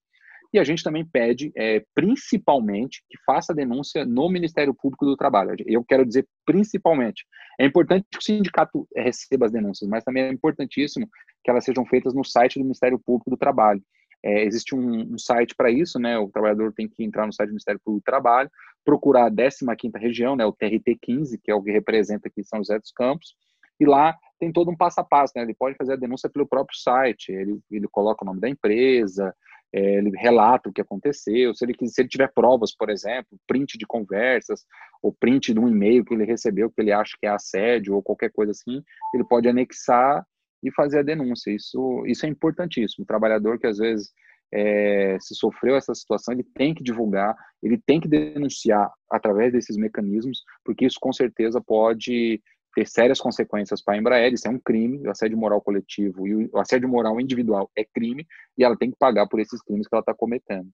E a gente também pede, é, principalmente, que faça denúncia no Ministério Público do Trabalho. Eu quero dizer principalmente. É importante que o sindicato receba as denúncias, mas também é importantíssimo que elas sejam feitas no site do Ministério Público do Trabalho. É, existe um, um site para isso, né? O trabalhador tem que entrar no site do Ministério Público do Trabalho, procurar a 15ª região, né? O TRT 15, que é o que representa aqui São José dos Campos, e lá tem todo um passo a passo, né? Ele pode fazer a denúncia pelo próprio site, ele, ele coloca o nome da empresa, é, ele relata o que aconteceu, se ele, se ele tiver provas, por exemplo, print de conversas, ou print de um e-mail que ele recebeu que ele acha que é assédio, ou qualquer coisa assim, ele pode anexar e fazer a denúncia. Isso, isso é importantíssimo. O trabalhador que às vezes é, se sofreu essa situação, ele tem que divulgar, ele tem que denunciar através desses mecanismos, porque isso com certeza pode ter sérias consequências para a Embraer, isso é um crime, o assédio moral coletivo e o assédio moral individual é crime, e ela tem que pagar por esses crimes que ela está cometendo.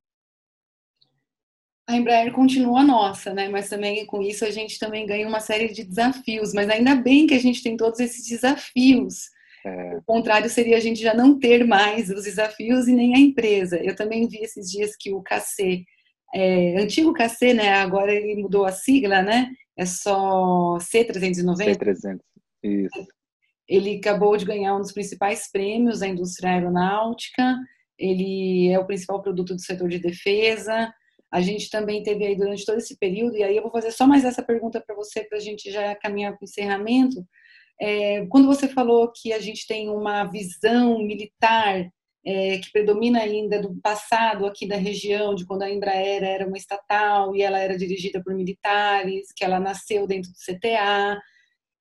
A Embraer continua nossa, né? Mas também com isso a gente também ganha uma série de desafios. Mas ainda bem que a gente tem todos esses desafios. É... O contrário seria a gente já não ter mais os desafios e nem a empresa. Eu também vi esses dias que o KC, é, antigo KC, né? Agora ele mudou a sigla, né? É só C390? C300, isso. Ele acabou de ganhar um dos principais prêmios da indústria aeronáutica, ele é o principal produto do setor de defesa. A gente também teve aí durante todo esse período, e aí eu vou fazer só mais essa pergunta para você, para a gente já caminhar para o encerramento. É, quando você falou que a gente tem uma visão militar é, que predomina ainda do passado aqui da região, de quando a Embraer era uma estatal e ela era dirigida por militares, que ela nasceu dentro do CTA.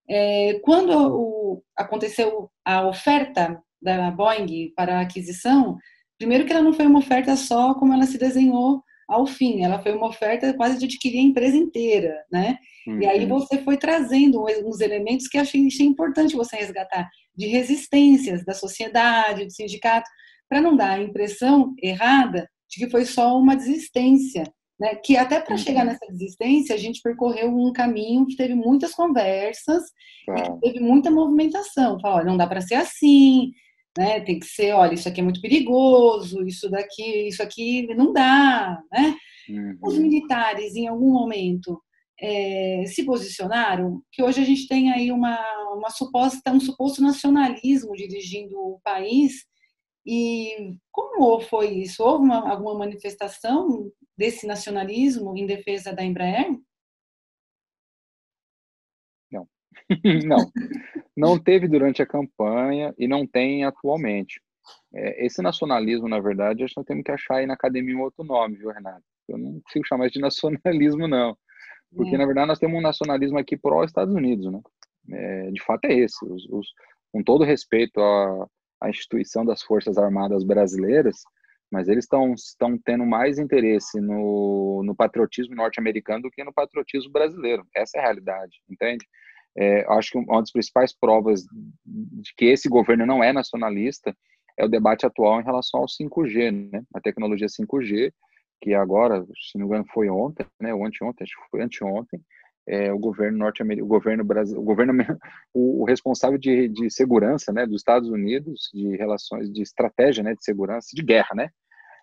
É, quando o, aconteceu a oferta da Boeing para a aquisição, primeiro que ela não foi uma oferta só como ela se desenhou ao fim, ela foi uma oferta quase de adquirir a empresa inteira, né? Uhum. E aí uhum. você foi trazendo uns elementos que achei, achei importante você resgatar, de resistências da sociedade, do sindicato, para não dar a impressão errada de que foi só uma desistência. Né? Que até para chegar uhum. nessa desistência, a gente percorreu um caminho que teve muitas conversas e que teve muita movimentação. Fala, olha, não dá para ser assim, né? Tem que ser, olha, isso aqui é muito perigoso, isso daqui, isso aqui não dá, né? Uhum. Os militares, em algum momento, é, se posicionaram, que hoje a gente tem aí uma, uma suposta, um suposto nacionalismo dirigindo o país, e como foi isso? Houve uma, alguma manifestação desse nacionalismo em defesa da Embraer? Não. <laughs> não. Não teve durante a campanha e não tem atualmente. É, esse nacionalismo, na verdade, acho que nós temos que achar aí na academia um outro nome, viu, Renato? Eu não consigo chamar de nacionalismo, não. Porque, é. na verdade, nós temos um nacionalismo aqui pró-Estados Unidos, né? É, de fato é esse. Os, os, com todo respeito a, a instituição das Forças Armadas Brasileiras, mas eles estão tendo mais interesse no, no patriotismo norte-americano do que no patriotismo brasileiro. Essa é a realidade, entende? É, acho que uma das principais provas de que esse governo não é nacionalista é o debate atual em relação ao 5G, né? A tecnologia 5G, que agora, se não me engano, foi ontem, né? Ou anteontem, acho que foi anteontem, é, o governo norte-americano, o governo brasileiro, o governo <laughs> o, o responsável de, de segurança, né, dos Estados Unidos, de relações, de estratégia, né, de segurança, de guerra, né,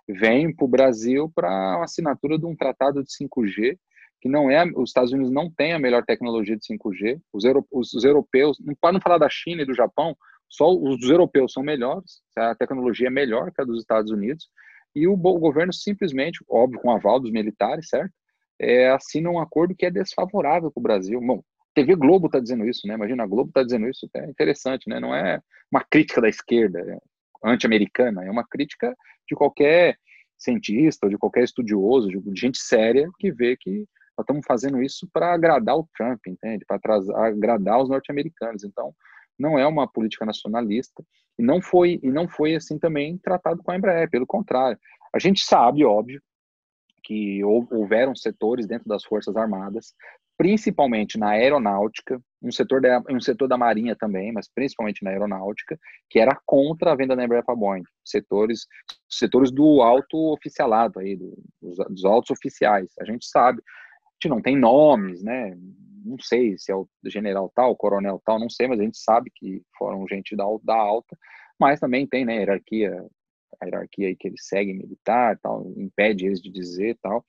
vem para o Brasil para a assinatura de um tratado de 5G que não é, os Estados Unidos não têm a melhor tecnologia de 5G, os, euro, os, os europeus, para não falar da China e do Japão, só os europeus são melhores, a tecnologia é melhor que a dos Estados Unidos, e o, o governo simplesmente, óbvio, com aval dos militares, certo? É, assina um acordo que é desfavorável para o Brasil. Bom, TV Globo está dizendo isso, né? Imagina, a Globo está dizendo isso, é interessante, né? Não é uma crítica da esquerda é anti-americana, é uma crítica de qualquer cientista, de qualquer estudioso, de gente séria que vê que nós estamos fazendo isso para agradar o Trump, entende? Para agradar os norte-americanos. Então, não é uma política nacionalista e não foi e não foi assim também tratado com a Embraer, pelo contrário. A gente sabe, óbvio, que houveram setores dentro das Forças Armadas, principalmente na aeronáutica, um setor, da, um setor da Marinha também, mas principalmente na aeronáutica, que era contra a venda da Embraer para Boeing. Setores, setores do alto oficialado, aí, do, dos, dos altos oficiais. A gente sabe, a gente não tem nomes, né? Não sei se é o general tal, coronel tal, não sei, mas a gente sabe que foram gente da, da alta, mas também tem, né, hierarquia a hierarquia aí que eles seguem militar, tal, impede eles de dizer tal.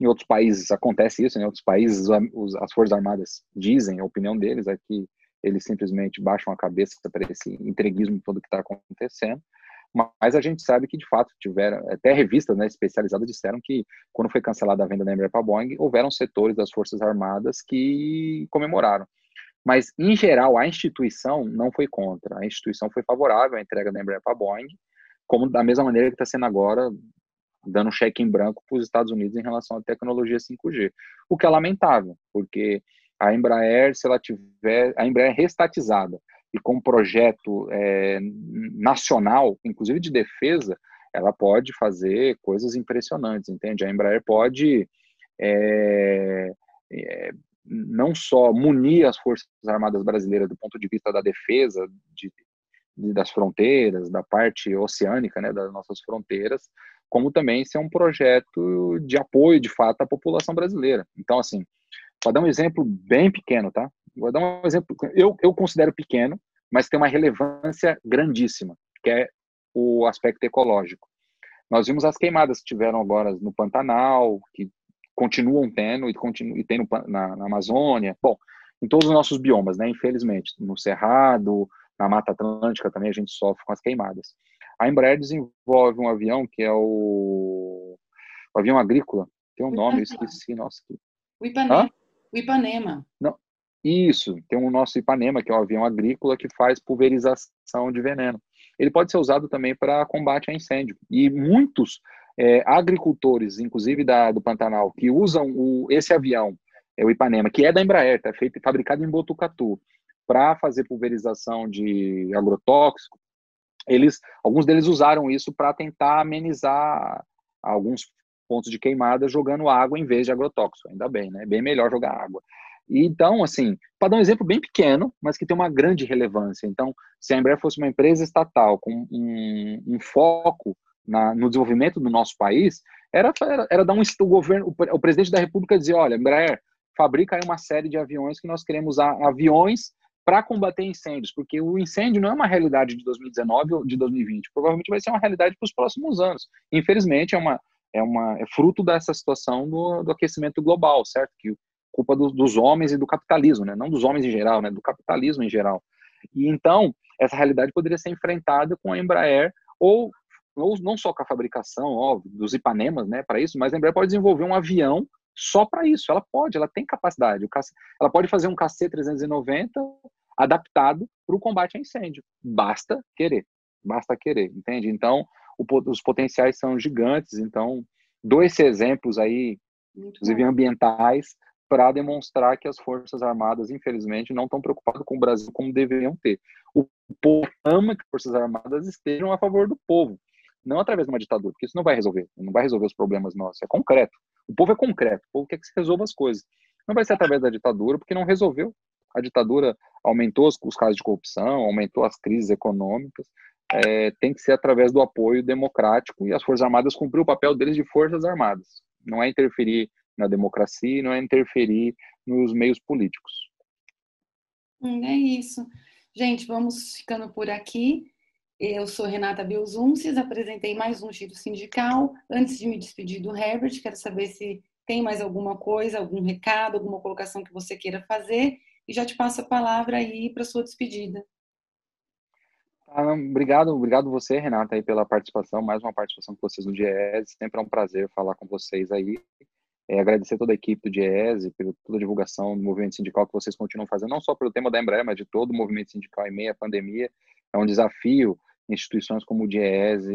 Em outros países acontece isso, em outros países os, as forças armadas dizem a opinião deles é que eles simplesmente baixam a cabeça para esse entreguismo todo que está acontecendo. Mas a gente sabe que, de fato, tiveram, até revistas né, especializadas disseram que, quando foi cancelada a venda da Embraer para a Boeing, houveram setores das Forças Armadas que comemoraram. Mas, em geral, a instituição não foi contra. A instituição foi favorável à entrega da Embraer para a Boeing, como da mesma maneira que está sendo agora, dando um cheque em branco para os Estados Unidos em relação à tecnologia 5G. O que é lamentável, porque a Embraer, se ela tiver, a Embraer restatizada e com um projeto é, nacional, inclusive de defesa, ela pode fazer coisas impressionantes, entende? A Embraer pode é, é, não só munir as Forças Armadas Brasileiras do ponto de vista da defesa de, de, das fronteiras, da parte oceânica né, das nossas fronteiras, como também ser um projeto de apoio, de fato, à população brasileira. Então, assim, Vou dar um exemplo bem pequeno, tá? Vou dar um exemplo, eu, eu considero pequeno, mas tem uma relevância grandíssima, que é o aspecto ecológico. Nós vimos as queimadas que tiveram agora no Pantanal, que continuam tendo e, continu, e tem no, na, na, Amazônia, bom, em todos os nossos biomas, né, infelizmente, no Cerrado, na Mata Atlântica também a gente sofre com as queimadas. A Embraer desenvolve um avião que é o, o avião agrícola, tem um nome, eu esqueci, nossa. O Ipanema. Hã? O Ipanema. Não, isso, tem o nosso Ipanema, que é um avião agrícola que faz pulverização de veneno. Ele pode ser usado também para combate a incêndio. E muitos é, agricultores, inclusive da, do Pantanal, que usam o, esse avião, é o Ipanema, que é da Embraer, tá feito fabricado em Botucatu, para fazer pulverização de agrotóxico, eles, alguns deles usaram isso para tentar amenizar alguns pontos de queimada jogando água em vez de agrotóxico. Ainda bem, né? Bem melhor jogar água. Então, assim, para dar um exemplo bem pequeno, mas que tem uma grande relevância. Então, se a Embraer fosse uma empresa estatal com um, um foco na, no desenvolvimento do nosso país, era, era, era dar um o governo, o, o presidente da República dizer, olha, Embraer, fabrica aí uma série de aviões que nós queremos aviões para combater incêndios, porque o incêndio não é uma realidade de 2019 ou de 2020, provavelmente vai ser uma realidade para os próximos anos. Infelizmente, é uma, é, uma, é fruto dessa situação do, do aquecimento global, certo? Que culpa do, dos homens e do capitalismo, né? Não dos homens em geral, né? Do capitalismo em geral. E então essa realidade poderia ser enfrentada com a Embraer ou, ou não só com a fabricação, óbvio, dos Ipanemas, né? Para isso, mas a Embraer pode desenvolver um avião só para isso. Ela pode, ela tem capacidade. Ela pode fazer um KC-390 adaptado para o combate a incêndio. Basta querer, basta querer, entende? Então o, os potenciais são gigantes. Então, dois exemplos aí, Muito inclusive bom. ambientais, para demonstrar que as Forças Armadas, infelizmente, não estão preocupadas com o Brasil como deveriam ter. O povo ama que as Forças Armadas estejam a favor do povo, não através de uma ditadura, porque isso não vai resolver, não vai resolver os problemas nossos, é concreto. O povo é concreto, o povo quer que se resolva as coisas. Não vai ser através da ditadura, porque não resolveu. A ditadura aumentou os, os casos de corrupção, aumentou as crises econômicas, é, tem que ser através do apoio democrático e as Forças Armadas cumpriram o papel deles de Forças Armadas. Não é interferir na democracia, não é interferir nos meios políticos. Hum, é isso. Gente, vamos ficando por aqui. Eu sou Renata Belzunces, apresentei mais um giro sindical. Antes de me despedir do Herbert, quero saber se tem mais alguma coisa, algum recado, alguma colocação que você queira fazer e já te passo a palavra aí para sua despedida. Ah, obrigado, obrigado você, Renata, aí pela participação, mais uma participação com vocês no DIES. Sempre é um prazer falar com vocês aí. É, agradecer toda a equipe do DIES pela toda a divulgação do movimento sindical que vocês continuam fazendo, não só pelo tema da Embraer, mas de todo o movimento sindical em meio à pandemia. É um desafio instituições como o DIES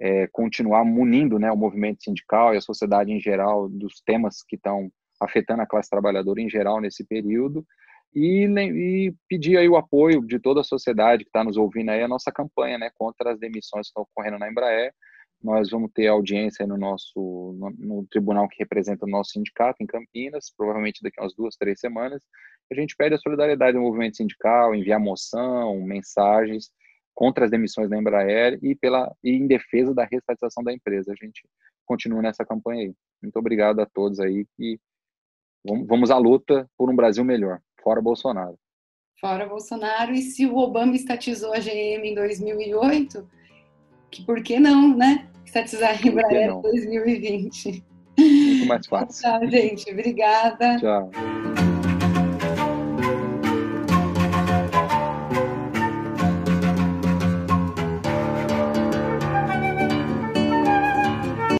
é, continuar munindo né, o movimento sindical e a sociedade em geral dos temas que estão afetando a classe trabalhadora em geral nesse período e, e, pedir aí o apoio de toda a sociedade que está nos ouvindo aí a nossa campanha, né, contra as demissões que estão ocorrendo na Embraer. Nós vamos ter audiência no nosso no, no, tribunal que representa o nosso sindicato em Campinas, provavelmente daqui a umas duas, três semanas. A gente pede a solidariedade do movimento sindical, enviar moção, mensagens contra as demissões da Embraer e pela e em defesa da restatização da empresa. A gente continua nessa campanha aí. Muito obrigado a todos aí e vamos, vamos à luta por um Brasil melhor. Fora Bolsonaro. Fora Bolsonaro. E se o Obama estatizou a GM em 2008, que por que não, né? Statizar Embraer 2020. Muito mais fácil. Tchau, gente. Obrigada. Tchau.